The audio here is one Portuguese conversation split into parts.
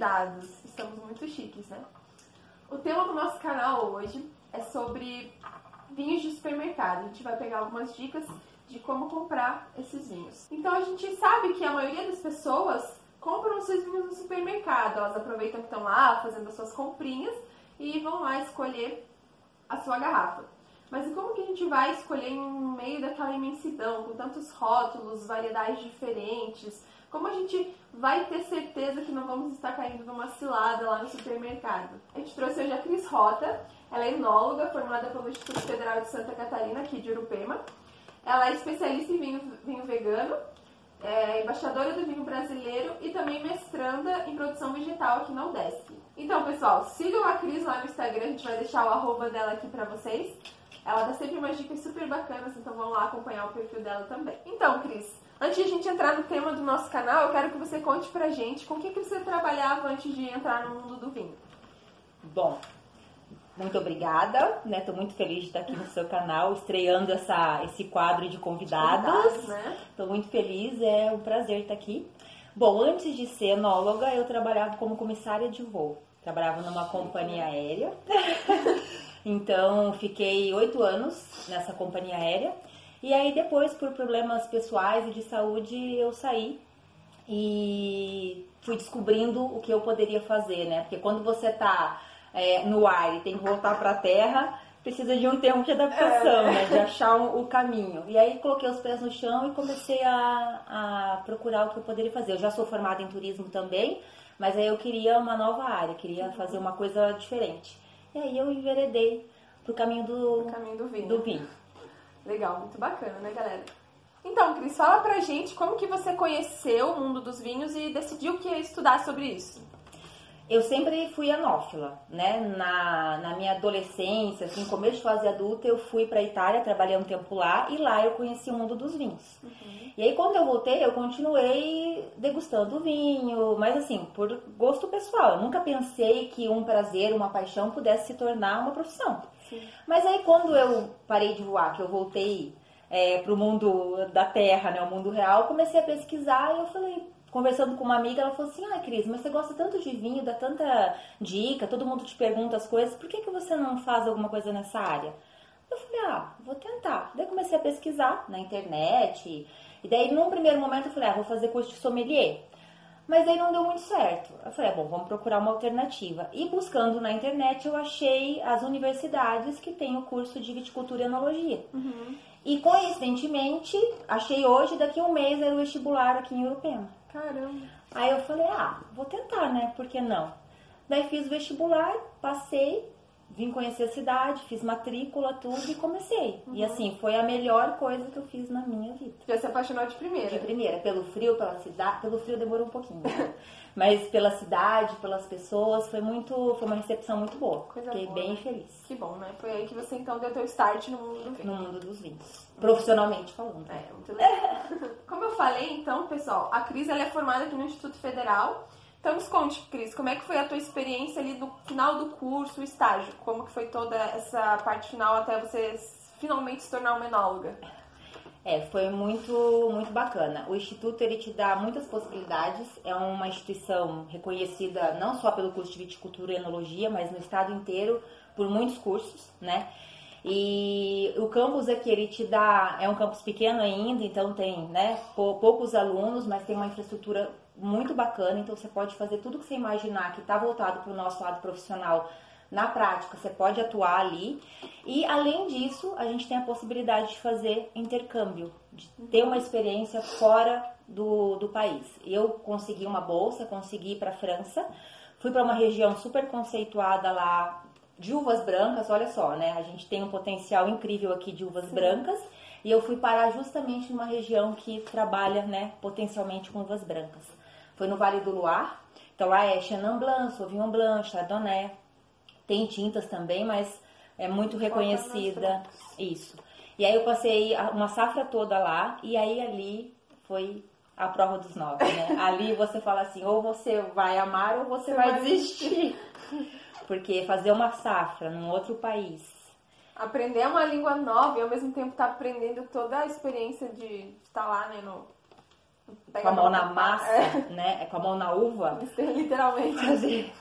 convidados. Estamos muito chiques, né? O tema do nosso canal hoje é sobre vinhos de supermercado. A gente vai pegar algumas dicas de como comprar esses vinhos. Então a gente sabe que a maioria das pessoas compram seus vinhos no supermercado. Elas aproveitam que estão lá fazendo as suas comprinhas e vão lá escolher a sua garrafa. Mas como que a gente vai escolher em meio daquela imensidão, com tantos rótulos, variedades diferentes? Como a gente vai ter certeza que não vamos estar caindo numa cilada lá no supermercado? A gente trouxe hoje a Cris Rota, ela é enóloga, formada pelo Instituto Federal de Santa Catarina, aqui de Urupema. Ela é especialista em vinho, vinho vegano, é embaixadora do vinho brasileiro e também mestranda em produção vegetal aqui na UDESC. Então, pessoal, sigam a Cris lá no Instagram, a gente vai deixar o arroba dela aqui pra vocês. Ela dá sempre umas dicas super bacanas, então vão lá acompanhar o perfil dela também. Então, Cris, antes de a gente entrar no tema do nosso canal, eu quero que você conte pra gente com o que, que você trabalhava antes de entrar no mundo do vinho. Bom, muito obrigada, né? Estou muito feliz de estar aqui no seu canal, estreando essa, esse quadro de convidados. Convidados, né? Estou muito feliz, é um prazer estar aqui. Bom, antes de ser enóloga, eu trabalhava como comissária de voo. Trabalhava numa companhia aérea. então, fiquei oito anos nessa companhia aérea. E aí, depois, por problemas pessoais e de saúde, eu saí e fui descobrindo o que eu poderia fazer, né? Porque quando você está é, no ar e tem que voltar para a terra, precisa de um tempo de adaptação, É. né? De achar um- o caminho. E aí coloquei os pés no chão e comecei a, a procurar o que eu poderia fazer. Eu já sou formada em turismo também, mas aí eu queria uma nova área, queria fazer uma coisa diferente. E aí eu enveredei pro caminho do, caminho do vinho. do vinho. Legal, muito bacana, né, galera? Então, Cris, fala pra gente como que você conheceu o mundo dos vinhos e decidiu que ia estudar sobre isso. Eu sempre fui anófila, né? Na, na minha adolescência, assim, começo de fase adulta, eu fui pra Itália, trabalhei um tempo lá e lá eu conheci o mundo dos vinhos. E aí quando eu voltei, eu continuei degustando vinho, mas assim, por gosto pessoal. Eu nunca pensei que um prazer, uma paixão pudesse se tornar uma profissão. Mas aí quando eu parei de voar, que eu voltei é, pro mundo da terra, né, o mundo real, comecei a pesquisar e eu falei, conversando com uma amiga, ela falou assim, ah, Cris, mas você gosta tanto de vinho, dá tanta dica, todo mundo te pergunta as coisas, por que, que você não faz alguma coisa nessa área? Eu falei, ah, vou tentar. Daí comecei a pesquisar na internet. E daí, num primeiro momento, eu falei, ah, vou fazer curso de sommelier. Mas aí não deu muito certo. Eu falei, ah, bom, vamos procurar uma alternativa. E buscando na internet, eu achei as universidades que têm o curso de viticultura e enologia. E coincidentemente, achei hoje, daqui a um mês, era o vestibular aqui em Urupema. Caramba. Aí eu falei, ah, vou tentar, né? Por que não? Daí fiz o vestibular, passei, vim conhecer a cidade, fiz matrícula, tudo e comecei. E assim, foi a melhor coisa que eu fiz na minha vida. Já se apaixonou de primeira. De primeira, pelo frio, pela cidade, pelo frio demorou um pouquinho, mas pela cidade, pelas pessoas, foi muito, foi uma recepção muito boa. Coisa Fiquei boa, bem né? feliz Que bom, né? Foi aí que você então deu teu start no mundo do vinho. no mundo dos vinhos, profissionalmente falando. É, muito legal. Como eu falei, então, pessoal, a Cris ela é formada aqui no Instituto Federal. Então, nos conte, Cris, como é que foi a tua experiência ali no final do curso, o estágio? Como que foi toda essa parte final até você finalmente se tornar uma enóloga? É, foi muito, muito bacana. O Instituto, ele te dá muitas possibilidades. É uma instituição reconhecida não só pelo curso de viticultura e enologia, mas no estado inteiro por muitos cursos, né? E o campus aqui, ele te dá, é um campus pequeno ainda, então tem, né, pou- poucos alunos, mas tem uma infraestrutura muito bacana, então você pode fazer tudo que você imaginar que está voltado para o nosso lado profissional na prática, você pode atuar ali. E além disso, a gente tem a possibilidade de fazer intercâmbio, de ter uma experiência fora do, do país. Eu consegui uma bolsa, consegui ir para a França, fui para uma região super conceituada lá de uvas brancas, olha só, né? A gente tem um potencial incrível aqui de uvas brancas. E eu fui parar justamente numa região que trabalha, né, potencialmente com uvas brancas. Foi no Vale do Loire. Então lá é Chenin Blanc, Sauvignon Blanc, Chardonnay. Tem tintas também, mas é muito reconhecida. Isso. E aí eu passei uma safra toda lá e aí ali foi a prova dos nove, né? ali você fala assim, ou você vai amar ou você, Você vai, vai desistir. Porque fazer uma safra num outro país, Aprender uma língua nova e ao mesmo tempo estar aprendendo toda a experiência de estar lá, né, no, com a mão na massa, é. né? Com a mão na uva. Literalmente. Fazer,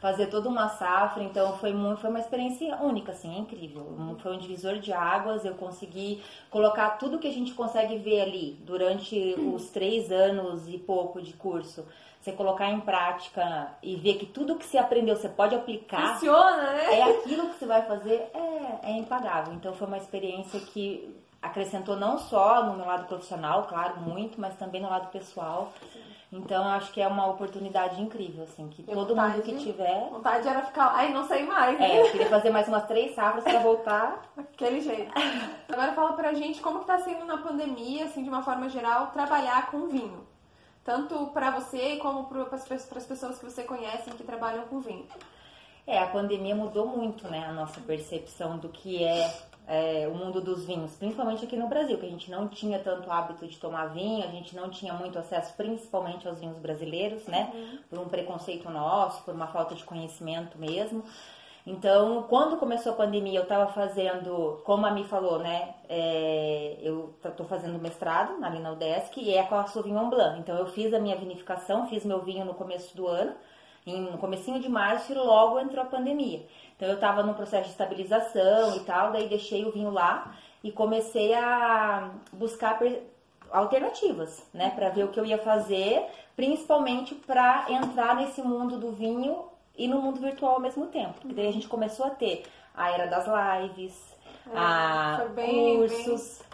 fazer toda uma safra. Então foi muito, foi uma experiência única, assim, é incrível. Foi um divisor de águas. Eu consegui colocar tudo que a gente consegue ver ali durante os três anos e pouco de curso. Você colocar em prática e ver que tudo que você aprendeu você pode aplicar. Funciona, né? É aquilo que você vai fazer, é, é impagável. Então foi uma experiência que acrescentou não só no meu lado profissional, claro, muito, mas também no lado pessoal. Então, acho que é uma oportunidade incrível, assim, que todo vontade, mundo que tiver. Vontade era ficar e não sair mais. É, eu queria fazer mais umas três safras para voltar. Aquele jeito. Agora fala pra gente como que tá sendo na pandemia, assim, de uma forma geral, trabalhar com vinho. Tanto para você como para as pessoas que você conhece que trabalham com vinho. É, a pandemia mudou muito, né, a nossa percepção do que é é, o mundo dos vinhos, principalmente aqui no Brasil, que a gente não tinha tanto hábito de tomar vinho, a gente não tinha muito acesso principalmente aos vinhos brasileiros, né? Uhum. Por um preconceito nosso, por uma falta de conhecimento mesmo. Então, quando começou a pandemia, eu estava fazendo, como a Mi falou, né? É, eu estou fazendo mestrado na UDESC e é com a Sauvignon Blanc. Então, eu fiz a minha vinificação, fiz meu vinho no começo do ano, no comecinho de março e logo entrou a pandemia. Então eu estava no processo de estabilização e tal, daí deixei o vinho lá e comecei a buscar alternativas, né, para ver o que eu ia fazer, principalmente para entrar nesse mundo do vinho e no mundo virtual ao mesmo tempo. Porque daí a gente começou a ter a era das lives, é, a bem, cursos. Bem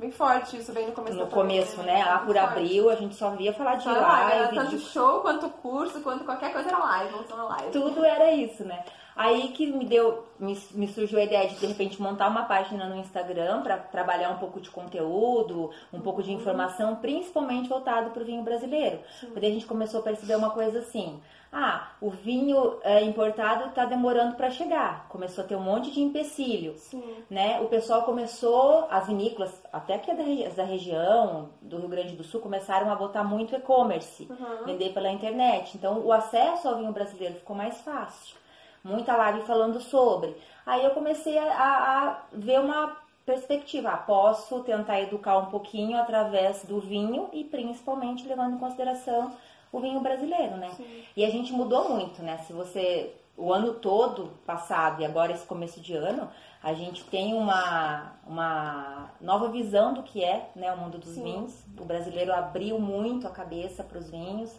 Bem forte isso, bem no começo No começo, né? Lá por abril a gente só via falar de live. live tanto de... show, quanto curso, quanto qualquer coisa era live, não só live. Tudo era isso, né? Aí que me deu, me, me, surgiu a ideia de de repente montar uma página no Instagram para trabalhar um pouco de conteúdo, um pouco de informação, principalmente voltado para o vinho brasileiro. Porque a gente começou a perceber uma coisa assim: ah, o vinho é, importado está demorando para chegar. Começou a ter um monte de empecilho. Sim. Né? O pessoal começou, as vinícolas, até que da, da região do Rio Grande do Sul, começaram a botar muito e-commerce, uhum. vender pela internet. Então, o acesso ao vinho brasileiro ficou mais fácil. Muita live falando sobre. Aí eu comecei a, a ver uma perspectiva. Ah, posso tentar educar um pouquinho através do vinho e principalmente levando em consideração o vinho brasileiro, né? Sim. E a gente mudou muito, né? Se você o ano todo passado e agora esse começo de ano, a gente tem uma, uma nova visão do que é né, o mundo dos Sim. vinhos. O brasileiro abriu muito a cabeça para os vinhos,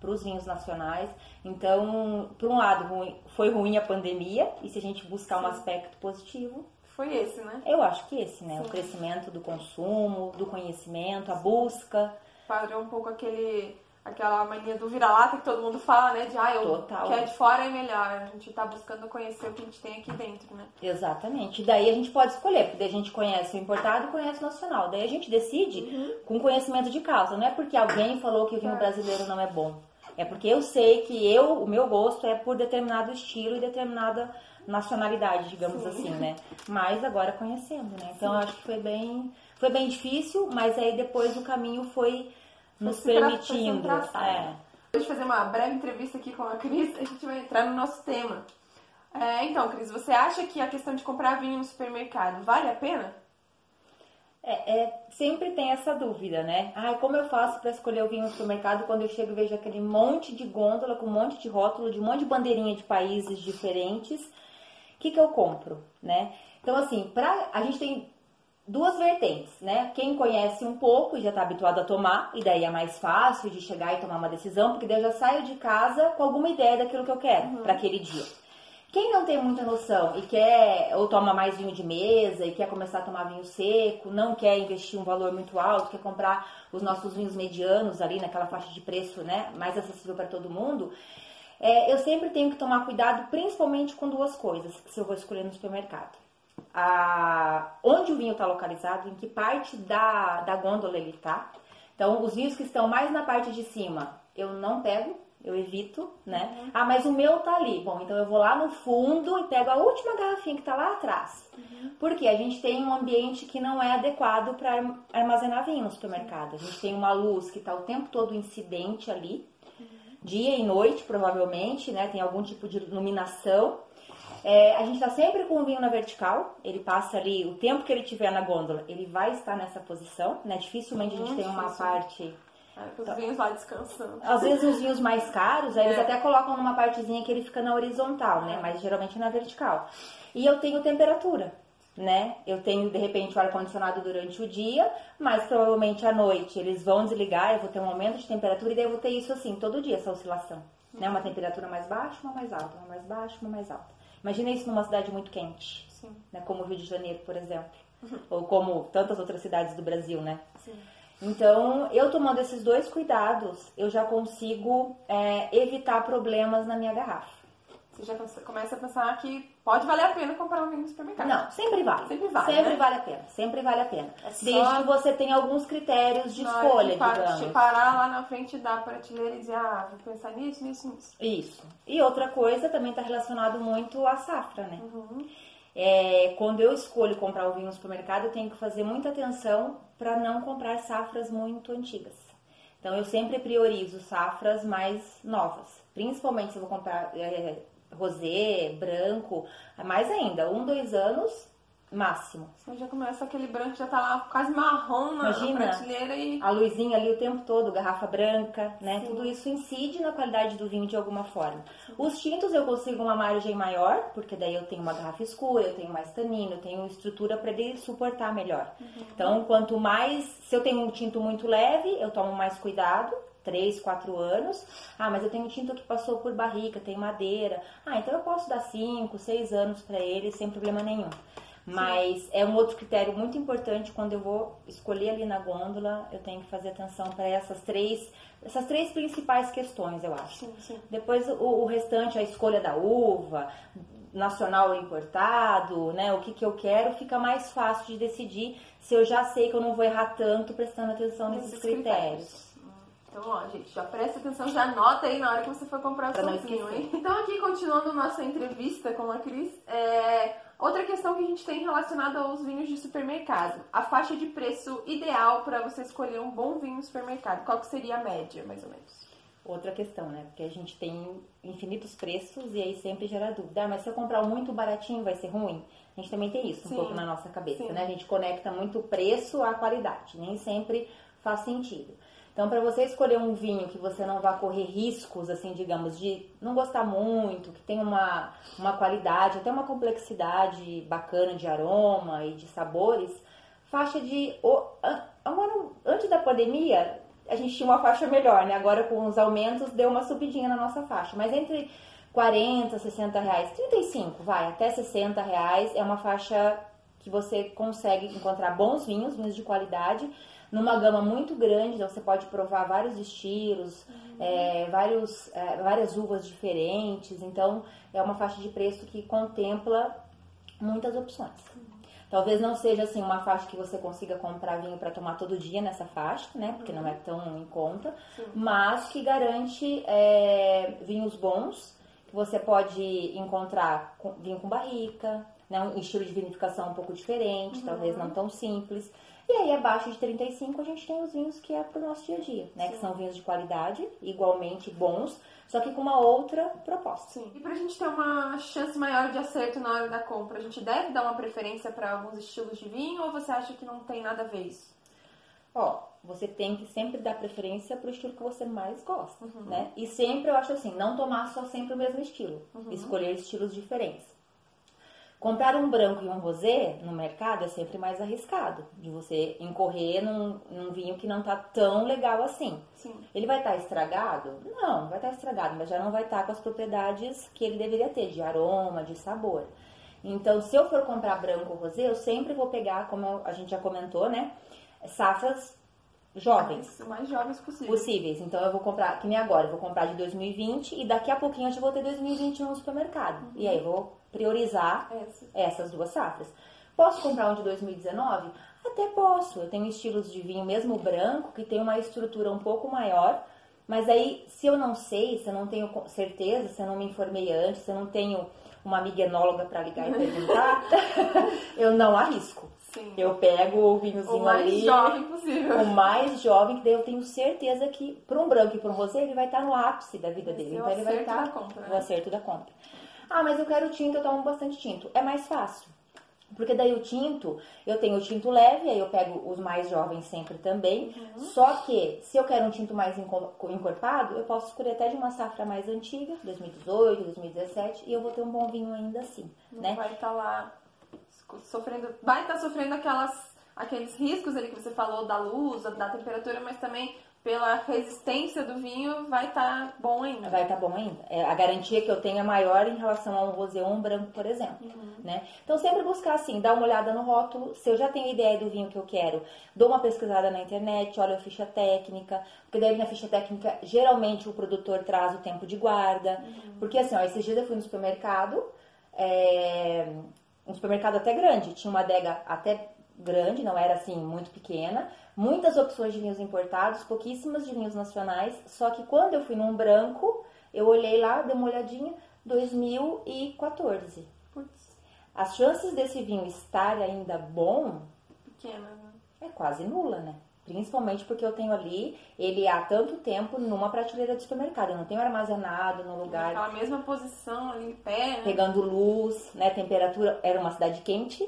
para os vinhos nacionais. Então, por um lado, foi ruim a pandemia, e se a gente buscar Sim. um aspecto positivo, foi esse, né? Eu acho que esse, né? Sim. O crescimento do consumo, do conhecimento, a busca. Parou um pouco aquele aquela mania do vira-lata que todo mundo fala, né? De ah, eu Total. que é de fora é melhor. A gente tá buscando conhecer o que a gente tem aqui dentro, né? Exatamente. Daí a gente pode escolher, porque daí a gente conhece o importado e conhece o nacional. Daí a gente decide uhum. com conhecimento de causa. Não é porque alguém falou que o vinho é. brasileiro não é bom. É porque eu sei que eu, o meu gosto é por determinado estilo e determinada nacionalidade, digamos Sim. assim, né? Mas agora conhecendo, né? Então Sim. eu acho que foi bem, foi bem difícil, mas aí depois o caminho foi nos permitindo. É. Deixa eu fazer uma breve entrevista aqui com a Cris, a gente vai entrar no nosso tema. É, então, Cris, você acha que a questão de comprar vinho no supermercado vale a pena? É, é, sempre tem essa dúvida, né? Ai, como eu faço para escolher o vinho no supermercado quando eu chego e vejo aquele monte de gôndola com um monte de rótulo, de um monte de bandeirinha de países diferentes? O que, que eu compro, né? Então, assim, pra, a gente tem duas vertentes, né? Quem conhece um pouco e já está habituado a tomar, e daí é mais fácil de chegar e tomar uma decisão, porque daí eu já saio de casa com alguma ideia daquilo que eu quero uhum. para aquele dia. Quem não tem muita noção e quer ou toma mais vinho de mesa e quer começar a tomar vinho seco, não quer investir um valor muito alto, quer comprar os nossos vinhos medianos ali naquela faixa de preço, né, mais acessível para todo mundo, é, eu sempre tenho que tomar cuidado, principalmente com duas coisas, se eu vou escolher no supermercado a, onde o vinho está localizado, em que parte da, da gôndola ele está. Então, os vinhos que estão mais na parte de cima, eu não pego, eu evito, né? Uhum. Ah, mas o meu tá ali. Bom, então eu vou lá no fundo e pego a última garrafinha que tá lá atrás. Uhum. Porque a gente tem um ambiente que não é adequado para armazenar vinho no supermercado. A gente tem uma luz que tá o tempo todo incidente ali, uhum. dia e noite, provavelmente, né? Tem algum tipo de iluminação. É, a gente está sempre com o vinho na vertical, ele passa ali, o tempo que ele tiver na gôndola, ele vai estar nessa posição, né? Dificilmente a gente tem uma parte É, os vinhos lá descansando. Às vezes os vinhos mais caros, aí eles É. até colocam numa partezinha que ele fica na horizontal, né? Mas geralmente na vertical. E eu tenho temperatura, né? Eu tenho, de repente, o ar-condicionado durante o dia, mas provavelmente à noite eles vão desligar, eu vou ter um aumento de temperatura e daí eu vou ter isso assim, todo dia, essa oscilação. Né? Uma temperatura mais baixa, uma mais alta, uma mais baixa, uma mais alta. Imagina isso numa cidade muito quente, Sim, né? Como o Rio de Janeiro, por exemplo. Ou como tantas outras cidades do Brasil, né? sim. Então, eu tomando esses dois cuidados, eu já consigo é, evitar problemas na minha garrafa. Você já começa a pensar que pode valer a pena comprar um vinho no supermercado. Não, sempre vale. Sempre vale, Sempre né? vale a pena. Sempre vale a pena. É Desde que você tenha alguns critérios de escolha, de, pa- digamos. de parar lá na frente da prateleira e dizer, ah, vou pensar nisso, nisso, nisso. Isso. E outra coisa também está relacionado muito à safra, né? Uhum. É, quando eu escolho comprar o vinho no supermercado, eu tenho que fazer muita atenção para não comprar safras muito antigas. Então eu sempre priorizo safras mais novas, principalmente se eu vou comprar é, rosé, branco, mais ainda, um, dois anos máximo. Você já começa aquele branco que já tá lá quase marrom na, na Imagina. prateleira e. A luzinha ali o tempo todo, garrafa branca, né? Sim. Tudo isso incide na qualidade do vinho de alguma forma. Os tintos eu consigo uma margem maior, porque daí eu tenho uma garrafa escura, eu tenho mais tanino, eu tenho estrutura para ele suportar melhor. Então, quanto mais, se eu tenho um tinto muito leve, eu tomo mais cuidado. 3, 4 anos. Ah, mas eu tenho tinto que passou por barrica, tem madeira. Ah, então eu posso dar 5, 6 anos para ele sem problema nenhum. Mas é um outro critério muito importante quando eu vou escolher ali na gôndola, eu tenho que fazer atenção para essas três, essas três principais questões, eu acho. Sim, sim. Depois o, o restante, a escolha da uva, nacional ou importado, né? O que, que eu quero, fica mais fácil de decidir se eu já sei que eu não vou errar tanto prestando atenção nesses Esses critérios. Hum, Então, ó, gente, já presta atenção, já anota aí na hora que você for comprar o vinho, hein? Então, aqui, continuando nossa entrevista com a Cris, é... outra questão que a gente tem relacionada aos vinhos de supermercado. A faixa de preço ideal para você escolher um bom vinho no supermercado. Qual que seria a média, mais ou menos? Outra questão, né? Porque a gente tem infinitos preços e aí sempre gera dúvida. Ah, mas se eu comprar muito baratinho vai ser ruim? A gente também tem isso Sim. um pouco na nossa cabeça, Sim. né? A gente conecta muito o preço à qualidade. Nem sempre faz sentido. Então, para você escolher um vinho que você não vá correr riscos, assim, digamos, de não gostar muito, que tem uma, uma qualidade, até uma complexidade bacana de aroma e de sabores, faixa de. antes da pandemia, a gente tinha uma faixa melhor, né? Agora com os aumentos deu uma subidinha na nossa faixa. Mas entre 40, 60 reais, 35, vai, até 60 reais é uma faixa que você consegue encontrar bons vinhos, vinhos de qualidade, numa gama muito grande, então você pode provar vários estilos, é, vários, é, várias uvas diferentes, então é uma faixa de preço que contempla muitas opções. Talvez não seja assim uma faixa que você consiga comprar vinho para tomar todo dia nessa faixa, né? Porque não é tão em conta, Sim. mas que garante é, vinhos bons que você pode encontrar com, vinho com barrica, né? um estilo de vinificação um pouco diferente, talvez não tão simples. E aí abaixo de 35 a gente tem os vinhos que é para o nosso dia a dia, né? Que são vinhos de qualidade, igualmente bons, só que com uma outra proposta. Sim. E pra gente ter uma chance maior de acerto na hora da compra, a gente deve dar uma preferência para alguns estilos de vinho ou você acha que não tem nada a ver isso? Ó, você tem que sempre dar preferência pro estilo que você mais gosta, Uhum. né? E sempre eu acho assim, não tomar só sempre o mesmo estilo, Uhum. escolher estilos diferentes. Comprar um branco e um rosé no mercado é sempre mais arriscado, de você incorrer num, num vinho que não tá tão legal assim. Sim. Ele vai estar estragado? Não, vai estar estragado, mas já não vai estar com as propriedades que ele deveria ter, de aroma, de sabor. Então, se eu for comprar branco ou rosé, eu sempre vou pegar, como a gente já comentou, né? Safras jovens Os mais jovens possível. possíveis. Então, eu vou comprar, que nem agora, eu vou comprar de 2020 e daqui a pouquinho eu já vou ter 2021 no supermercado. E aí, eu vou priorizar Essa. essas duas safras. Posso comprar um de 2019? Até posso. Eu tenho estilos de vinho, mesmo branco, que tem uma estrutura um pouco maior. Mas aí, se eu não sei, se eu não tenho certeza, se eu não me informei antes, se eu não tenho uma amiga enóloga para ligar e perguntar, eu não arrisco. Sim. Eu pego o vinhozinho o mais ali, jovem possível. o mais jovem, que daí eu tenho certeza que, para um branco e para um rosé, ele vai estar no ápice da vida Vai dele. o Então ele vai estar da compra, né? no acerto da compra. Ah, mas eu quero tinto, eu tomo bastante tinto. É mais fácil. Porque daí o tinto, eu tenho o tinto leve, aí eu pego os mais jovens sempre também. Uhum. Só que, se eu quero um tinto mais encorpado, eu posso escolher até de uma safra mais antiga, 2018, 2017, e eu vou ter um bom vinho ainda assim. Não né? vai estar tá lá sofrendo. Vai estar tá sofrendo aquelas, aqueles riscos ali que você falou da luz, da temperatura, mas também pela resistência do vinho, vai estar tá bom ainda. Vai estar tá bom ainda. É, a garantia que eu tenho é maior em relação ao rosé ou um branco, por exemplo. Uhum. Né? Então, sempre buscar assim, dar uma olhada no rótulo. Se eu já tenho ideia do vinho que eu quero, dou uma pesquisada na internet, olho a ficha técnica. Porque daí na ficha técnica, geralmente o produtor traz o tempo de guarda. Uhum. Porque assim, ó, esses dias eu fui no supermercado, é, um supermercado até grande, tinha uma adega até grande, não era assim muito pequena, muitas opções de vinhos importados, pouquíssimas de vinhos nacionais, só que quando eu fui num branco, eu olhei lá, dei uma olhadinha, 2014. Putz. As chances desse vinho estar ainda bom Pequena, né? é quase nula, né? Principalmente porque eu tenho ali ele há tanto tempo numa prateleira de supermercado. Eu não tenho armazenado no lugar. Naquela mesma posição ali em pé, né? Pegando luz, né? Temperatura. Era uma cidade quente.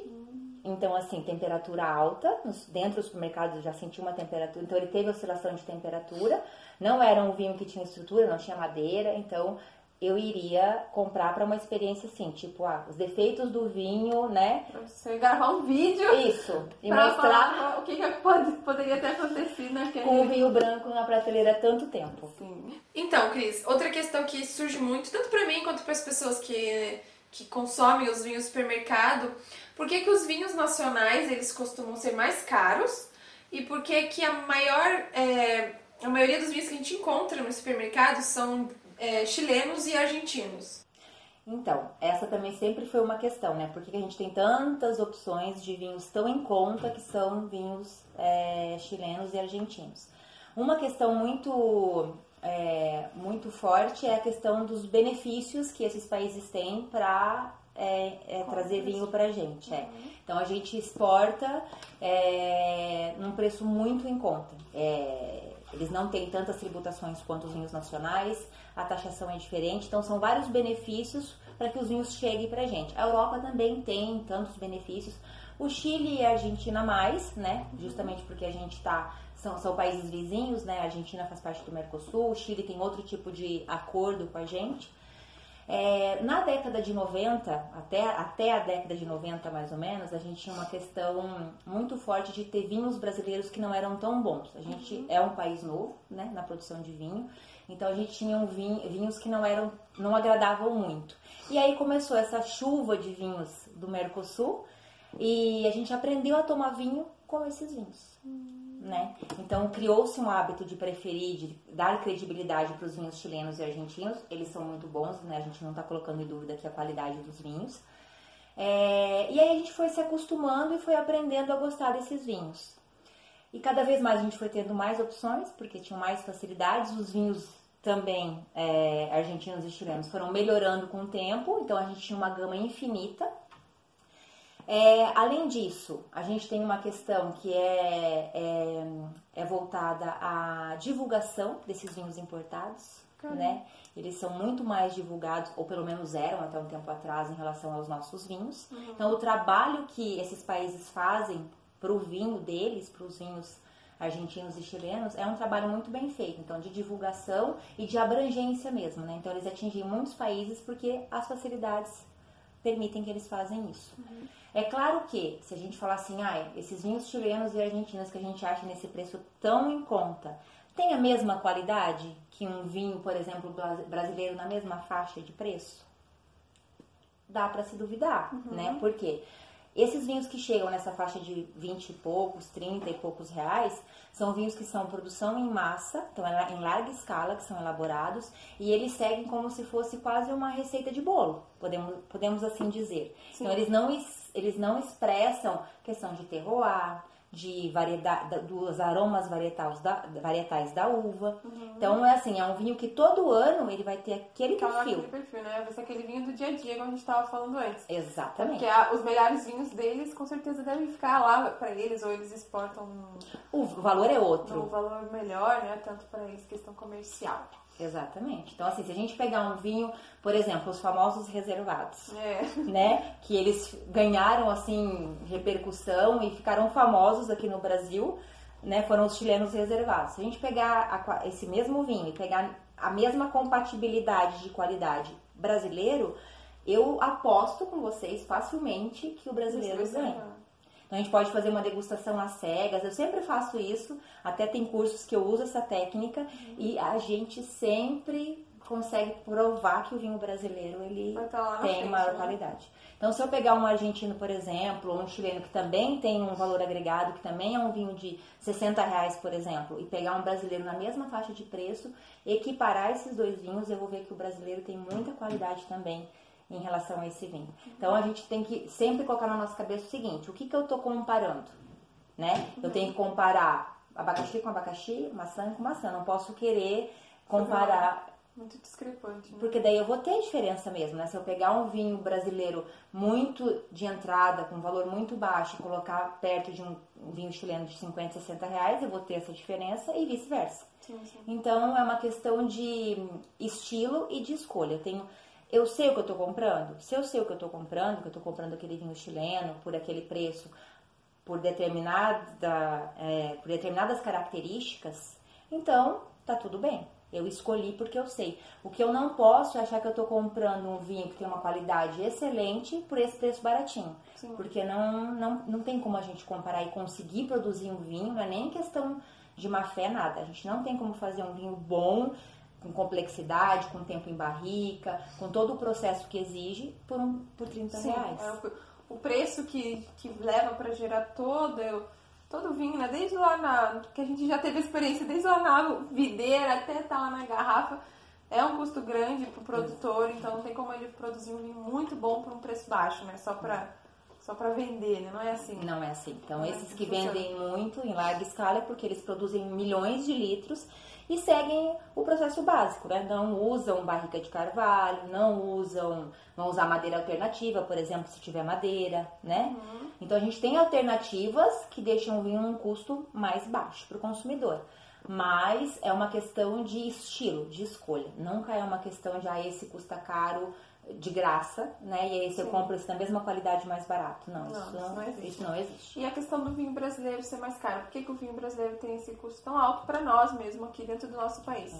Então, assim, temperatura alta. Dentro do supermercado já senti uma temperatura. Então, ele teve oscilação de temperatura. Não era um vinho que tinha estrutura, não tinha madeira. Então, eu iria comprar para uma experiência assim, tipo, ah, os defeitos do vinho, né? Pra você gravar um vídeo. Isso. E mostrar o que, que pode, poderia ter acontecido naquele. Com o vinho branco na prateleira há tanto tempo. Sim. Então, Cris, outra questão que surge muito, tanto para mim quanto para as pessoas que, que consomem os vinhos no supermercado, por que, que os vinhos nacionais eles costumam ser mais caros? E por que, que a maior. É, a maioria dos vinhos que a gente encontra no supermercado são é, chilenos e argentinos. Então, essa também sempre foi uma questão, né? Por que a gente tem tantas opções de vinhos tão em conta que são vinhos é, chilenos e argentinos? Uma questão muito, é, muito forte é a questão dos benefícios que esses países têm para é, é, trazer vinho para a gente. É. Uhum. Então a gente exporta é, num preço muito em conta. É, eles não têm tantas tributações quanto os vinhos nacionais, a taxação é diferente, então são vários benefícios para que os vinhos cheguem para a gente. A Europa também tem tantos benefícios. O Chile e a Argentina mais, né? Justamente porque a gente está são, são países vizinhos, né? A Argentina faz parte do Mercosul, o Chile tem outro tipo de acordo com a gente. É, na década de 90, até, até a década de 90 mais ou menos, a gente tinha uma questão muito forte de ter vinhos brasileiros que não eram tão bons. A gente uhum. é um país novo, né, na produção de vinho, então a gente tinha um vinho, vinhos que não eram, não agradavam muito. E aí começou essa chuva de vinhos do Mercosul e a gente aprendeu a tomar vinho com esses vinhos. Uhum né? Então criou-se um hábito de preferir, de dar credibilidade para os vinhos chilenos e argentinos. Eles são muito bons, né? A gente não está colocando em dúvida aqui a qualidade dos vinhos. É, e aí a gente foi se acostumando e foi aprendendo a gostar desses vinhos. E cada vez mais a gente foi tendo mais opções, porque tinham mais facilidades. Os vinhos também é, argentinos e chilenos foram melhorando com o tempo, então a gente tinha uma gama infinita é, além disso, a gente tem uma questão que é, é, é voltada à divulgação desses vinhos importados, né? Eles são muito mais divulgados, ou pelo menos eram até um tempo atrás, em relação aos nossos vinhos. Uhum. Então, o trabalho que esses países fazem para o vinho deles, para os vinhos argentinos e chilenos, é um trabalho muito bem feito, então de divulgação e de abrangência mesmo, né? Então eles atingem muitos países porque as facilidades permitem que eles façam isso. Uhum. É claro que, se a gente falar assim, ah, esses vinhos chilenos e argentinos que a gente acha nesse preço tão em conta, tem a mesma qualidade que um vinho, por exemplo, brasileiro na mesma faixa de preço? Dá para se duvidar, uhum. né? Porque esses vinhos que chegam nessa faixa de 20 e poucos, 30 e poucos reais, são vinhos que são produção em massa, então é em larga escala que são elaborados, e eles seguem como se fosse quase uma receita de bolo, podemos, podemos assim dizer. Sim. Então eles não, eles não expressam questão de terroir, de variedade, dos aromas varietais da, varietais da uva. Uhum. Então, é assim, é um vinho que todo ano ele vai ter aquele Calma perfil. Aquele perfil, né? Vai ser aquele vinho do dia a dia, como a gente estava falando antes. Exatamente. Porque os melhores vinhos deles, com certeza, devem ficar lá para eles, ou eles exportam... O valor é outro. Um valor melhor, né? Tanto para eles, questão comercial. Exatamente. Então, assim, se a gente pegar um vinho, por exemplo, os famosos reservados, É. né? Que eles ganharam, assim, repercussão e ficaram famosos aqui no Brasil, né? Foram os chilenos reservados. Se a gente pegar a esse mesmo vinho e pegar a mesma compatibilidade de qualidade brasileiro, eu aposto com vocês facilmente que o brasileiro ganha. Então a gente pode fazer uma degustação às cegas. Eu sempre faço isso, até tem cursos que eu uso essa técnica e a gente sempre consegue provar que o vinho brasileiro ele na tem frente, maior né? qualidade. Então se eu pegar um argentino, por exemplo, ou um chileno que também tem um valor agregado, que também é um vinho de 60 reais, por exemplo, e pegar um brasileiro na mesma faixa de preço, equiparar esses dois vinhos, eu vou ver que o brasileiro tem muita qualidade também em relação a esse vinho. Então a gente tem que sempre colocar na nossa cabeça o seguinte: o que, que eu estou comparando? Né? Eu tenho que comparar abacaxi com abacaxi, maçã com maçã. Não posso querer comparar, Muito discrepante. Né? porque daí eu vou ter diferença mesmo. Né? Se eu pegar um vinho brasileiro muito de entrada, com valor muito baixo, e colocar perto de um vinho chileno de 50, 60 reais, eu vou ter essa diferença e vice-versa. Então é uma questão de estilo e de escolha. Eu tenho, eu sei o que eu estou comprando. Se eu sei o que eu estou comprando, que eu estou comprando aquele vinho chileno por aquele preço, por determinada, é, por determinadas características, então tá tudo bem. Eu escolhi porque eu sei. O que eu não posso é achar que eu estou comprando um vinho que tem uma qualidade excelente por esse preço baratinho. Sim. Porque não, não, não tem como a gente comparar e conseguir produzir um vinho, não é nem questão de má fé, nada. A gente não tem como fazer um vinho bom, com complexidade, com tempo em barrica, com todo o processo que exige, por, um, por 30 Sim, reais. é o, o preço que, que leva para gerar todo, todo o vinho, né? Desde lá na. que a gente já teve experiência, desde lá na videira até tá lá na garrafa, é um custo grande pro produtor, então não tem como ele produzir um vinho muito bom por um preço baixo, né? Só pra, só pra vender, né? Não é assim. Não é assim. Então, Não é esses assim que que funciona. vendem muito em larga escala é porque eles produzem milhões de litros e seguem o processo básico, né? Não usam barrica de carvalho, não usam, vão usar madeira alternativa, por exemplo, se tiver madeira, né? Uhum. Então a gente tem alternativas que deixam o vinho num custo mais baixo para o consumidor. Mas é uma questão de estilo, de escolha. Nunca é uma questão de ah, esse custa caro de graça, né? E aí eu Sim. compro esse da mesma qualidade mais barato. Não, Não, isso, isso não existe. isso não existe. E a questão do vinho brasileiro ser mais caro. Por que, que o vinho brasileiro tem esse custo tão alto para nós mesmo aqui dentro do nosso país?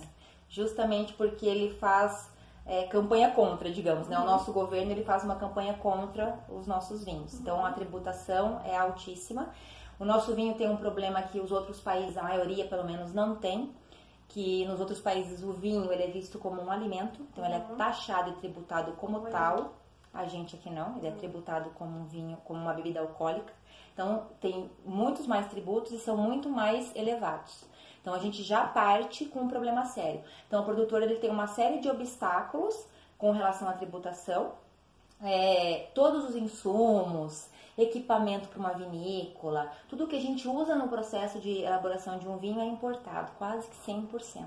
justamente porque ele faz é, campanha contra, digamos, Uhum. né? O nosso governo ele faz uma campanha contra os nossos vinhos. Uhum. Então a tributação é altíssima. O nosso vinho tem um problema que os outros países, a maioria pelo menos, não tem, que nos outros países o vinho ele é visto como um alimento, então ele é taxado e tributado como Como tal. A gente aqui não, ele é tributado como um vinho, como uma bebida alcoólica. Então tem muitos mais tributos e são muito mais elevados. Então a gente já parte com um problema sério. Então o produtor ele tem uma série de obstáculos com relação à tributação, É, todos os insumos, equipamento para uma vinícola, tudo que a gente usa no processo de elaboração de um vinho é importado, quase que 100%.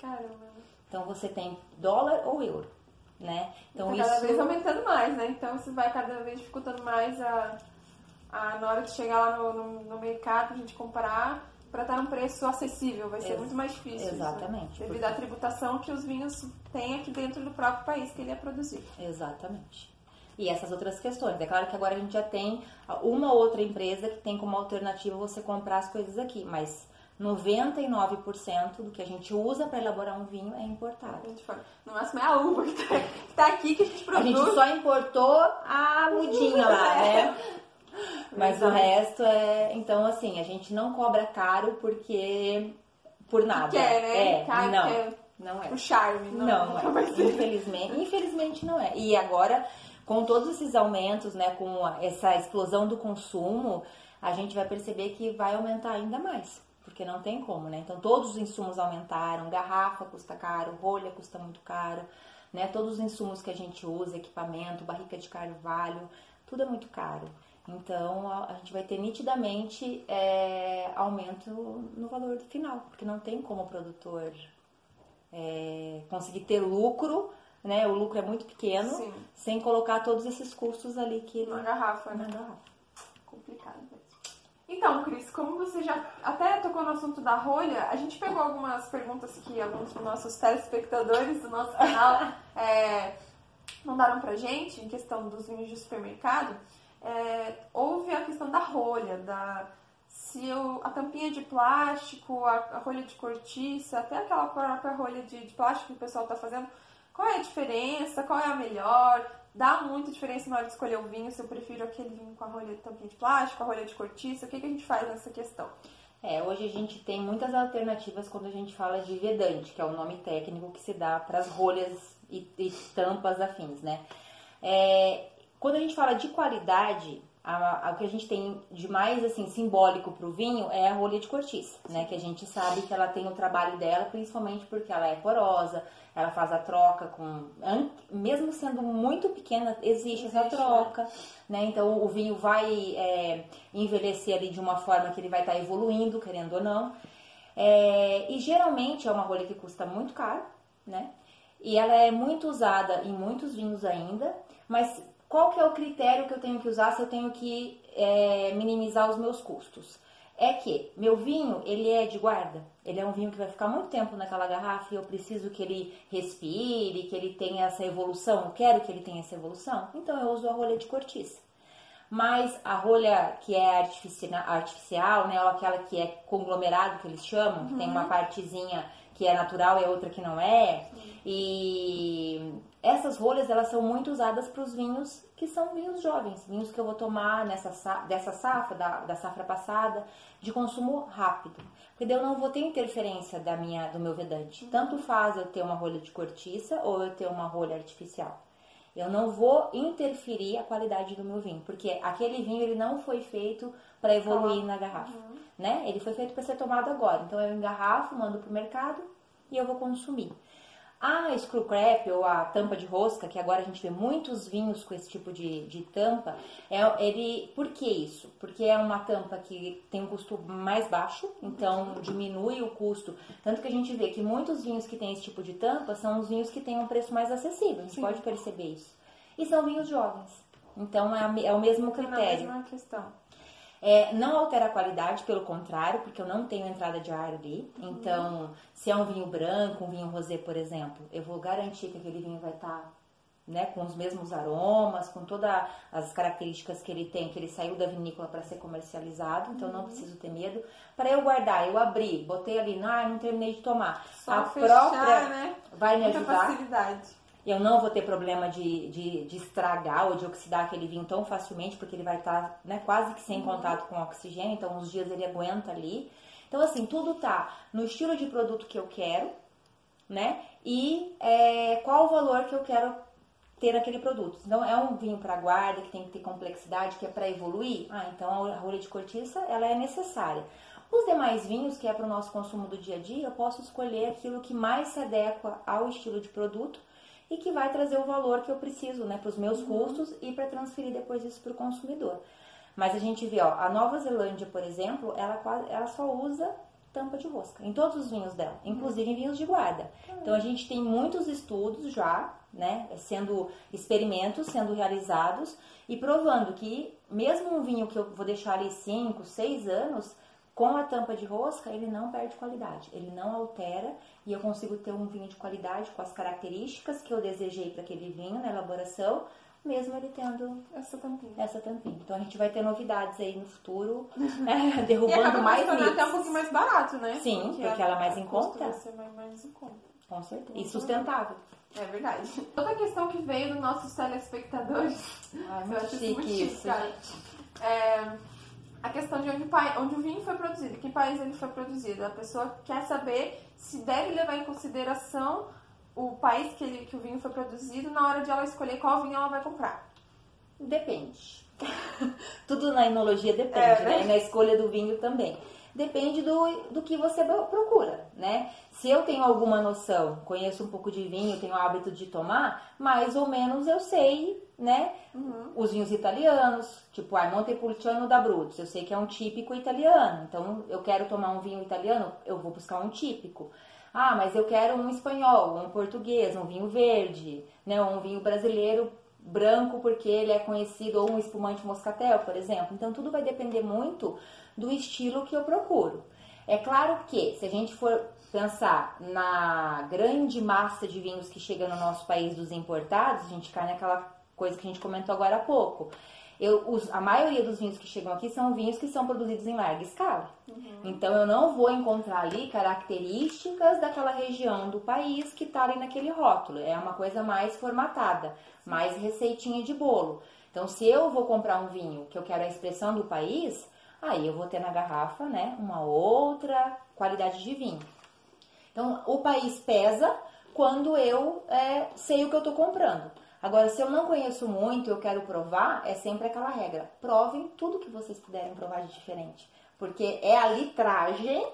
Caramba. Então você tem dólar ou euro, né? Então tá cada isso vez aumentando mais, né? Então isso vai cada vez dificultando mais a, a na hora de chegar lá no, no, no mercado, a gente comprar para estar num preço acessível, vai ser Ex- muito mais difícil. isso, né? Exatamente, Devido porque- à tributação que os vinhos têm aqui dentro do próprio país que ele é produzido. Exatamente. E essas outras questões. É claro que agora a gente já tem uma outra empresa que tem como alternativa você comprar as coisas aqui, mas 99% do que a gente usa para elaborar um vinho é A importado. no máximo é a uva que tá, que tá aqui que a gente A produz. gente só importou a mudinha lá, né? Mas o Verdade. resto é. Então, assim, a gente não cobra caro porque. Por nada. Quer, né? É, Caro não. quer Não é. O charme, não, Não, nunca é. infelizmente, infelizmente não é. E agora, com todos esses aumentos, né, com essa explosão do consumo, a gente vai perceber que vai aumentar ainda mais, porque não tem como, né? Então todos os insumos aumentaram, garrafa custa caro, rolha custa muito caro, né? Todos os insumos que a gente usa, equipamento, barrica de carvalho, tudo é muito caro. Então a, a gente vai ter nitidamente é, aumento no valor final, porque não tem como o produtor é, conseguir ter lucro, né? O lucro é muito pequeno, Sim. sem colocar todos esses custos ali que ele Uma garrafa, na né? garrafa. Complicado. E Então, Cris, como você já até tocou no assunto da rolha, a gente pegou algumas perguntas que alguns dos nossos telespectadores do nosso canal é, mandaram pra gente em questão dos vinhos de supermercado. É, houve a questão da rolha, da se eu, a tampinha de plástico, a, a, rolha de cortiça, até aquela própria rolha de, de plástico que o pessoal está fazendo, qual é a diferença, qual é a melhor? Dá muita diferença na hora de escolher o vinho, se eu prefiro aquele vinho com a rolha de tampinha de plástico, a rolha de cortiça, o que, que a gente faz nessa questão? É, hoje a gente tem muitas alternativas quando a gente fala de vedante, que é o nome técnico que se dá para as rolhas e, e, tampas afins, né? É, quando a gente fala de qualidade, a, a, o que a gente tem de mais assim simbólico para o vinho é a rolha de cortiça, né? Que a gente sabe que ela tem o trabalho dela, principalmente porque ela é porosa, ela faz a troca com, mesmo sendo muito pequena, existe, existe essa troca, né? Então o vinho vai é, envelhecer ali de uma forma que ele vai estar tá evoluindo, querendo ou não. É, e geralmente é uma rolha que custa muito caro, né? E ela é muito usada em muitos vinhos ainda, mas qual que é o critério que eu tenho que usar se eu tenho que é, minimizar os meus custos? É que meu vinho, ele é de guarda, ele é um vinho que vai ficar muito tempo naquela garrafa e eu preciso que ele respire, que ele tenha essa evolução, eu quero que ele tenha essa evolução, então eu uso a rolha de cortiça. Mas a rolha que é artificial, né, ou aquela que é conglomerado, que eles chamam, que tem uma uhum. partezinha que é natural e a outra que não é, e essas rolhas elas são muito usadas para os vinhos que são vinhos jovens, vinhos que eu vou tomar nessa dessa safra da, da safra passada de consumo rápido, porque daí eu não vou ter interferência da minha do meu vedante. Tanto faz eu ter uma rolha de cortiça ou eu ter uma rolha artificial. Eu não vou interferir a qualidade do meu vinho, porque aquele vinho ele não foi feito para evoluir na garrafa, uhum. né? Ele foi feito para ser tomado agora. Então eu engarrafo, mando para o mercado e eu vou consumir. A screw crap ou a tampa de rosca, que agora a gente vê muitos vinhos com esse tipo de, de tampa, é, ele, por que isso? Porque é uma tampa que tem um custo mais baixo, então diminui o custo. Tanto que a gente vê que muitos vinhos que têm esse tipo de tampa são os vinhos que têm um preço mais acessível, a gente Sim. pode perceber isso. E são vinhos jovens. Então é, é o mesmo critério. É a mesma questão. É, não altera a qualidade, pelo contrário, porque eu não tenho entrada de ar ali. Uhum. Então, se é um vinho branco, um vinho rosé, por exemplo, eu vou garantir que aquele vinho vai estar tá, né, com os mesmos aromas, com todas as características que ele tem, que ele saiu da vinícola para ser comercializado, então uhum. não preciso ter medo. Para eu guardar, eu abri, botei ali, ah, não terminei de tomar. Só a fechar, própria né? vai me Muita ajudar. Facilidade eu não vou ter problema de, de, de, estragar ou de oxidar aquele vinho tão facilmente, porque ele vai estar tá, né, quase que sem uhum. contato com oxigênio, então uns dias ele aguenta ali. Então, assim, tudo tá no estilo de produto que eu quero, né? E é, qual o valor que eu quero ter aquele produto. Então, é um vinho para guarda, que tem que ter complexidade, que é para evoluir. Ah, então a rolha de cortiça, ela é necessária. Os demais vinhos, que é para o nosso consumo do dia a dia, eu posso escolher aquilo que mais se adequa ao estilo de produto e que vai trazer o valor que eu preciso né, para os meus uhum. custos e para transferir depois isso para o consumidor. Mas a gente vê, ó, a Nova Zelândia, por exemplo, ela, ela só usa tampa de rosca em todos os vinhos dela, uhum. inclusive em vinhos de guarda. Uhum. Então a gente tem muitos estudos já, né, sendo experimentos sendo realizados e provando que mesmo um vinho que eu vou deixar ali 5, 6 anos, com a tampa de rosca, ele não perde qualidade, ele não altera e eu consigo ter um vinho de qualidade com as características que eu desejei para aquele vinho na elaboração, mesmo ele tendo essa tampinha. essa tampinha. Então a gente vai ter novidades aí no futuro, é, derrubando e mais mitos. até um pouquinho mais barato, né? Sim, porque, porque ela é mais em conta. Vai ser mais em conta. Com certeza. E sustentável. É verdade. Outra questão que veio dos nossos telespectadores. Ai, muito chique, muito chique isso. Cara. É, a questão de onde o, onde o vinho foi produzido, que país ele foi produzido. A pessoa quer saber se deve levar em consideração o país que, ele, que o vinho foi produzido na hora de ela escolher qual vinho ela vai comprar. Depende. Tudo na enologia depende, é, né? né? na escolha do vinho também depende do, do que você procura, né? Se eu tenho alguma noção, conheço um pouco de vinho, tenho o hábito de tomar, mais ou menos eu sei, né? Uhum. Os vinhos italianos, tipo a Montepulciano da Brutus, eu sei que é um típico italiano, então eu quero tomar um vinho italiano, eu vou buscar um típico. Ah, mas eu quero um espanhol, um português, um vinho verde, né? Um vinho brasileiro branco porque ele é conhecido, ou um espumante moscatel, por exemplo. Então tudo vai depender muito do estilo que eu procuro. É claro que, se a gente for pensar na grande massa de vinhos que chega no nosso país dos importados, a gente cai naquela coisa que a gente comentou agora há pouco. Eu, os, a maioria dos vinhos que chegam aqui são vinhos que são produzidos em larga escala. Uhum. Então eu não vou encontrar ali características daquela região do país que está ali naquele rótulo. É uma coisa mais formatada, mais receitinha de bolo. Então se eu vou comprar um vinho que eu quero a expressão do país, aí eu vou ter na garrafa, né, uma outra qualidade de vinho. Então o país pesa quando eu é, sei o que eu estou comprando. Agora, se eu não conheço muito e eu quero provar, é sempre aquela regra. Provem tudo que vocês puderem provar de diferente. Porque é a litragem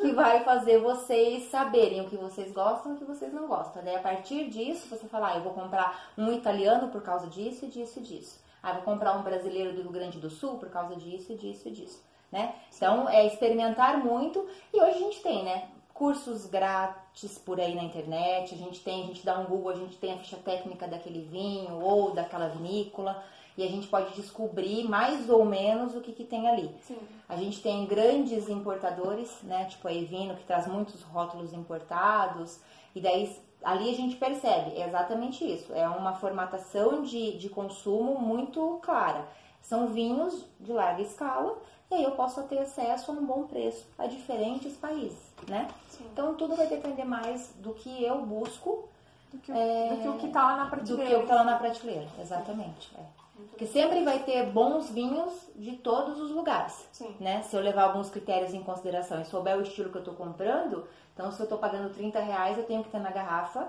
que vai fazer vocês saberem o que vocês gostam e o que vocês não gostam. Daí, a partir disso, você fala, ah, eu vou comprar um italiano por causa disso, disso e disso. Ah, vou comprar um brasileiro do Rio Grande do Sul por causa disso, disso e disso. Né? Então, é experimentar muito. E hoje a gente tem, né? cursos grátis por aí na internet. A gente tem, a gente dá um Google, a gente tem a ficha técnica daquele vinho ou daquela vinícola e a gente pode descobrir mais ou menos o que, que tem ali. Sim. A gente tem grandes importadores, né, tipo a Evino, que traz muitos rótulos importados, e daí ali a gente percebe, é exatamente isso, é uma formatação de, de consumo muito clara. São vinhos de larga escala, e aí eu posso ter acesso a um bom preço a diferentes países né? Sim. Então tudo vai depender mais do que eu busco do que, é, do que o que está lá na prateleira. Do que o que está lá na prateleira, exatamente. É. Porque sempre vai ter bons vinhos de todos os lugares, Sim. né? Se eu levar alguns critérios em consideração e souber o estilo que eu estou comprando, então se eu estou pagando 30 reais, eu tenho que ter na garrafa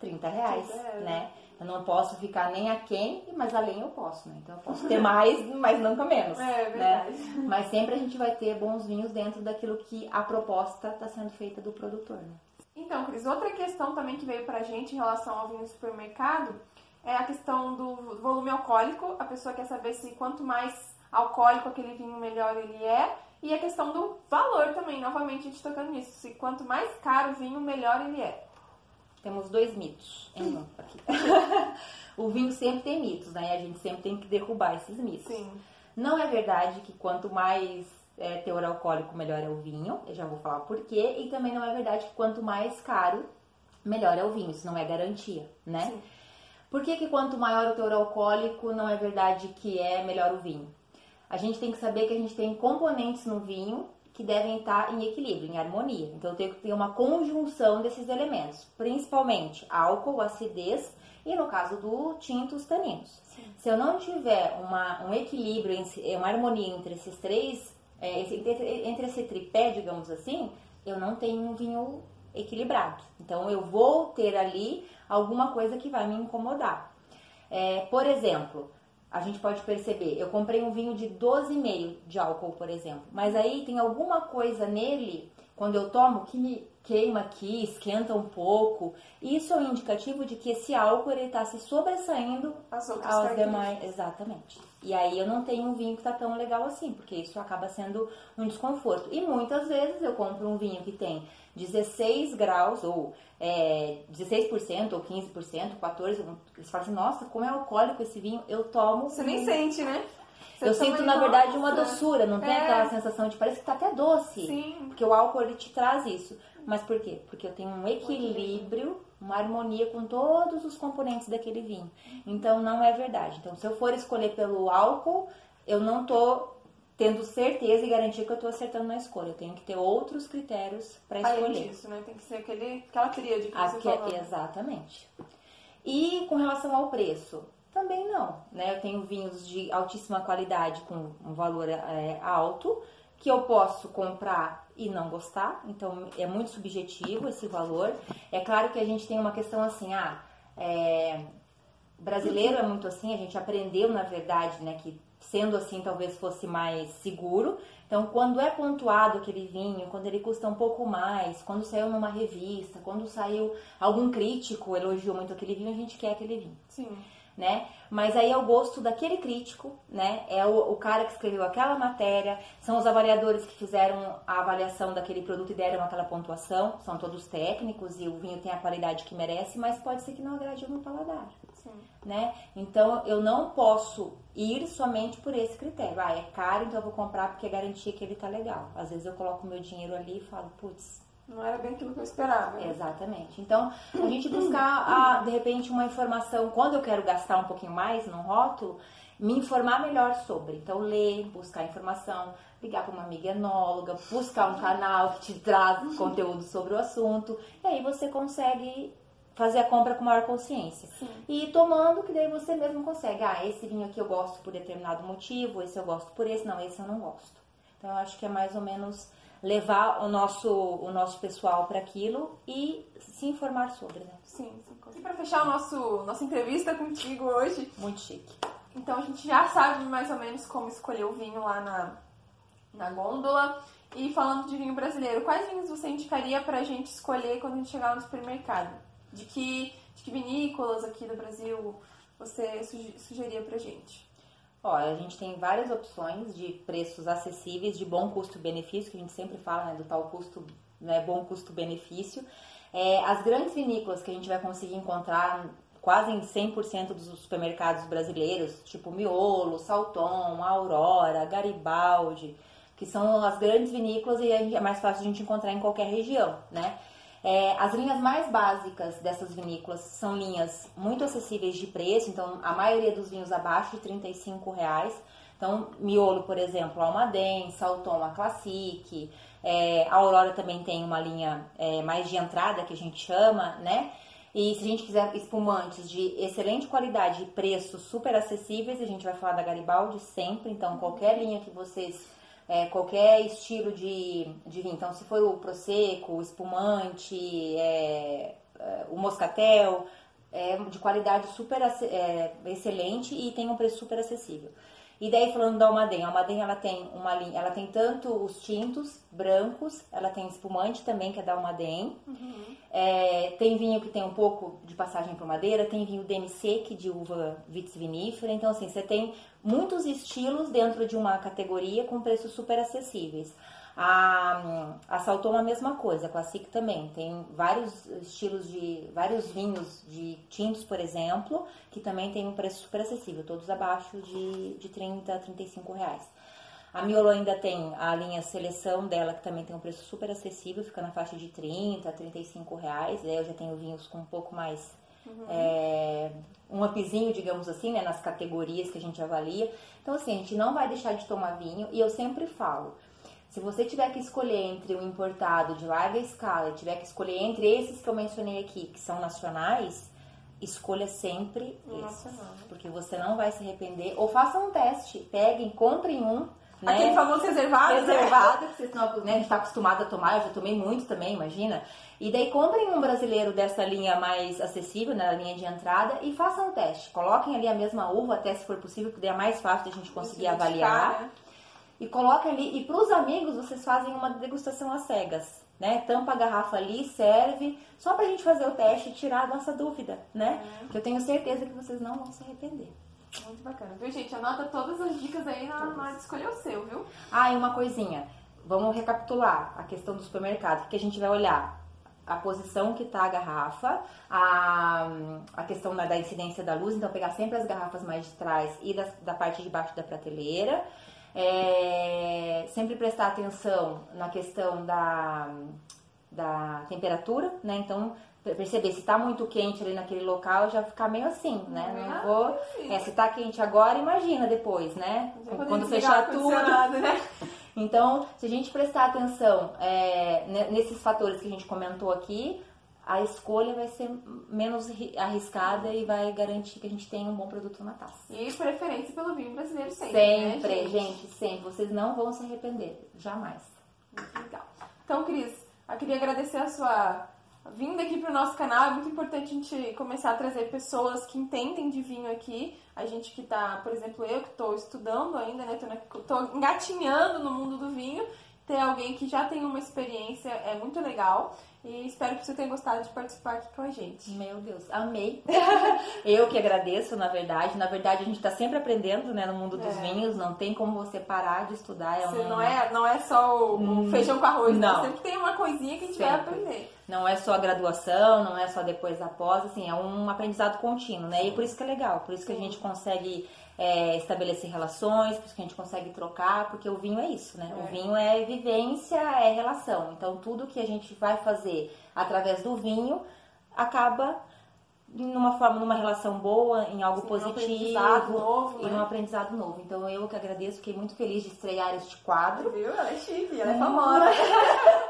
30 reais, 30 reais. né? Eu não posso ficar nem aquém, mas além eu posso, né? Então eu posso ter mais, mas nunca menos. É, é verdade. Né? Mas sempre a gente vai ter bons vinhos dentro daquilo que a proposta está sendo feita do produtor, né? Então, Cris, outra questão também que veio pra gente em relação ao vinho do supermercado é a questão do volume alcoólico. A pessoa quer saber se quanto mais alcoólico aquele vinho, melhor ele é. E a questão do valor também, novamente a gente tocando nisso. Se quanto mais caro o vinho, melhor ele é. Temos dois mitos em um aqui. o vinho sempre tem mitos, né? A gente sempre tem que derrubar esses mitos. Sim. Não é verdade que quanto mais é, teor alcoólico, melhor é o vinho. Eu já vou falar por quê. E também não é verdade que quanto mais caro, melhor é o vinho. Isso não é garantia, né? Sim. Por que, que quanto maior o teor alcoólico, não é verdade que é melhor o vinho? A gente tem que saber que a gente tem componentes no vinho que devem estar em equilíbrio, em harmonia. Então eu tenho que ter uma conjunção desses elementos, principalmente álcool, acidez e no caso do tinto, os taninos. Sim. Se eu não tiver uma, um equilíbrio, uma harmonia entre esses três, é, entre, esse tripé, digamos assim, eu não tenho um vinho equilibrado. Então eu vou ter ali alguma coisa que vai me incomodar. É, por exemplo, a gente pode perceber, eu comprei um vinho de 12,5 de álcool, por exemplo, mas aí tem alguma coisa nele, quando eu tomo, que me queima aqui, esquenta um pouco. Isso é um indicativo de que esse álcool ele está se sobressaindo aos demais. Exatamente. E aí eu não tenho um vinho que está tão legal assim, porque isso acaba sendo um desconforto. E muitas vezes eu compro um vinho que tem 16 graus ou é, 16% ou 15%, 14%. Eles falam assim, nossa, como é alcoólico esse vinho, eu tomo. Você nem sente, né? Você eu sinto, na verdade, uma doçura, não tem é. aquela sensação de parece que tá até doce. Sim. Porque o álcool ele te traz isso. Mas por quê? Porque eu tenho um equilíbrio, uma harmonia com todos os componentes daquele vinho. Então não é verdade. Então, se eu for escolher pelo álcool, eu não tô tendo certeza e garantia que eu estou acertando na escolha. Eu tenho que ter outros critérios para escolher. Isso, né? Tem que ser aquele, aquela tríade que Aque, você falou. Exatamente. E com relação ao preço, também não, né? Eu tenho vinhos de altíssima qualidade com um valor é, alto que eu posso comprar e não gostar, então é muito subjetivo esse valor. É claro que a gente tem uma questão assim, ah, é, brasileiro é muito assim, a gente aprendeu na verdade, né, que sendo assim talvez fosse mais seguro. Então, quando é pontuado aquele vinho, quando ele custa um pouco mais, quando saiu numa revista, quando saiu algum crítico elogiou muito aquele vinho, a gente quer aquele vinho. Sim. Né? Mas aí é o gosto daquele crítico, né? É o, o, cara que escreveu aquela matéria, são os avaliadores que fizeram a avaliação daquele produto e deram aquela pontuação, são todos técnicos e o vinho tem a qualidade que merece, mas pode ser que não agrade o meu paladar. né? Então eu não posso ir somente por esse critério. Ah, é caro, então eu vou comprar porque é garantia que ele tá legal. Às vezes eu coloco meu dinheiro ali e falo, putz, não era bem aquilo que eu esperava. Né? Exatamente. Então, a gente buscar, a, de repente, uma informação, quando eu quero gastar um pouquinho mais num rótulo, me informar melhor sobre. Então, ler, buscar informação, ligar para uma amiga enóloga, buscar um canal que te traz conteúdo sobre o assunto, e aí você consegue fazer a compra com maior consciência. Sim. E tomando, que daí você mesmo consegue. Ah, esse vinho aqui eu gosto por determinado motivo, esse eu gosto por esse, não, esse eu não gosto. Então, eu acho que é mais ou menos levar o nosso, o nosso pessoal para aquilo e se informar sobre, né? Sim, sim. E para fechar o nosso, nossa entrevista contigo hoje. Muito chique. Então a gente já sabe mais ou menos como escolher o vinho lá na, na gôndola. E falando de vinho brasileiro, quais vinhos você indicaria pra gente escolher quando a gente chegar no supermercado? De que, de que vinícolas aqui do Brasil você sugeria pra gente? Olha, a gente tem várias opções de preços acessíveis, de bom custo-benefício, que a gente sempre fala né, do tal custo, né, bom custo-benefício. É, as grandes vinícolas que a gente vai conseguir encontrar quase em 100% dos supermercados brasileiros, tipo Miolo, Salton, Aurora, Garibaldi, que são as grandes vinícolas e é mais fácil a gente encontrar em qualquer região, né? É, as linhas mais básicas dessas vinícolas são linhas muito acessíveis de preço, então a maioria dos vinhos abaixo de 35 reais. Então, Miolo, por exemplo, Almaden, Salton, a Classic, é, a Aurora também tem uma linha é, mais de entrada, que a gente chama, né? E se a gente quiser espumantes de excelente qualidade e preços super acessíveis, a gente vai falar da Garibaldi sempre. Então, qualquer linha que vocês é, qualquer estilo de, de vinho. Então, se for o Prosecco, o espumante, é, é, o Moscatel, é de qualidade super é, excelente e tem um preço super acessível. E daí falando da Almaden, a Almaden ela tem uma linha, ela tem tanto os tintos brancos, ela tem espumante também que é da Almaden. Uhum. É, tem vinho que tem um pouco de passagem por madeira, tem vinho demi-sec de uva vitivinífera. Então assim, você tem muitos estilos dentro de uma categoria com preços super acessíveis. A, a Salton a mesma coisa, a Classic também. Tem vários estilos de. vários vinhos de tintos, por exemplo, que também tem um preço super acessível, todos abaixo de, de 30 a 35 reais. A Miolo ainda tem a linha seleção dela, que também tem um preço super acessível, fica na faixa de 30 a 35 reais. Aí eu já tenho vinhos com um pouco mais. Uhum. É, um upzinho, digamos assim, né, nas categorias que a gente avalia. Então, assim, a gente não vai deixar de tomar vinho, e eu sempre falo se você tiver que escolher entre um importado de larga escala e tiver que escolher entre esses que eu mencionei aqui, que são nacionais, escolha sempre esses. Porque você não vai se arrepender. Ou faça um teste, peguem, comprem um. Né? Aquele famoso reservado. Né? Reservado, né? que vocês estão, né, a gente está acostumado a tomar, eu já tomei muito também, imagina. E daí comprem um brasileiro dessa linha mais acessível, na né, linha de entrada, e façam um teste. Coloquem ali a mesma uva, até se for possível, porque é mais fácil de a gente conseguir avaliar. Né? E coloca ali. E para os amigos vocês fazem uma degustação às cegas, né? Tampa a garrafa ali, serve, só para a gente fazer o teste e tirar a nossa dúvida, né? Uhum. Que eu tenho certeza que vocês não vão se arrepender. Muito bacana, viu, gente? Anota todas as dicas aí na hora de escolher o seu, viu? Ah, e uma coisinha. Vamos recapitular a questão do supermercado, que a gente vai olhar a posição que está a garrafa, a, a questão da, da, incidência da luz, então pegar sempre as garrafas mais de trás e da, da parte de baixo da prateleira. É, sempre prestar atenção na questão da, da temperatura, né? Então, perceber se está muito quente ali naquele local, já ficar meio assim, né? Não ah, vou. É, se está quente agora, imagina depois, né? Quando fechar tudo. Né? Então, se a gente prestar atenção é, nesses fatores que a gente comentou aqui, a escolha vai ser menos arriscada e vai garantir que a gente tenha um bom produto na taça. E preferência pelo vinho brasileiro sempre. Sempre, né, gente? gente? sempre. Vocês não vão se arrepender, jamais. Muito legal. Então, Cris, eu queria agradecer a sua vinda aqui para o nosso canal. É muito importante a gente começar a trazer pessoas que entendem de vinho aqui. A gente que está, por exemplo, eu que estou estudando ainda, né? Estou engatinhando no mundo do vinho. Ter alguém que já tem uma experiência é muito legal. E espero que você tenha gostado de participar aqui com a gente. Meu Deus, amei. Eu que agradeço, na verdade. Na verdade, a gente está sempre aprendendo, né, no mundo dos É. vinhos. Não tem como você parar de estudar. É Você um- não, é, não é só o, o Hum, feijão com arroz, né? não. Sempre tem uma coisinha que a gente vai Sempre. aprender. Não é só a graduação, não é só depois da pós, assim, é um aprendizado contínuo, né? E por isso que é legal, por isso que a Sim. gente consegue é, estabelecer relações, por isso que a gente consegue trocar, porque o vinho é isso, né? É. O vinho é vivência, é relação. Então tudo que a gente vai fazer através do vinho acaba numa forma, numa relação boa, em algo Sim, um positivo. aprendizado novo, e né? num aprendizado novo. Então eu que agradeço, fiquei muito feliz de estrear este quadro. Viu? Ela é chique, ela é famosa.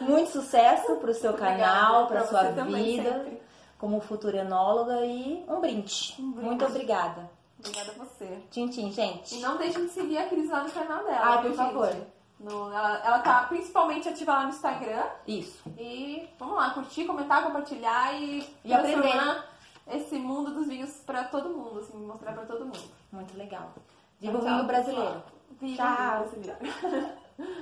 Muito sucesso pro seu canal, pra sua também, vida. sempre. como futura enóloga e um brinde. Um brinde. Muito obrigada. Obrigada a você. Tchim, tchim, gente. E não deixem de seguir a Cris lá no canal dela. Ai, por favor. No- ela, ela tá principalmente ativa lá no Instagram. Isso. E vamos lá, curtir, comentar, compartilhar e, E transformar esse mundo dos vinhos pra todo mundo, assim, mostrar pra todo mundo. Muito legal. Viva o vinho brasileiro. Viva Tchau. o vinho brasileiro.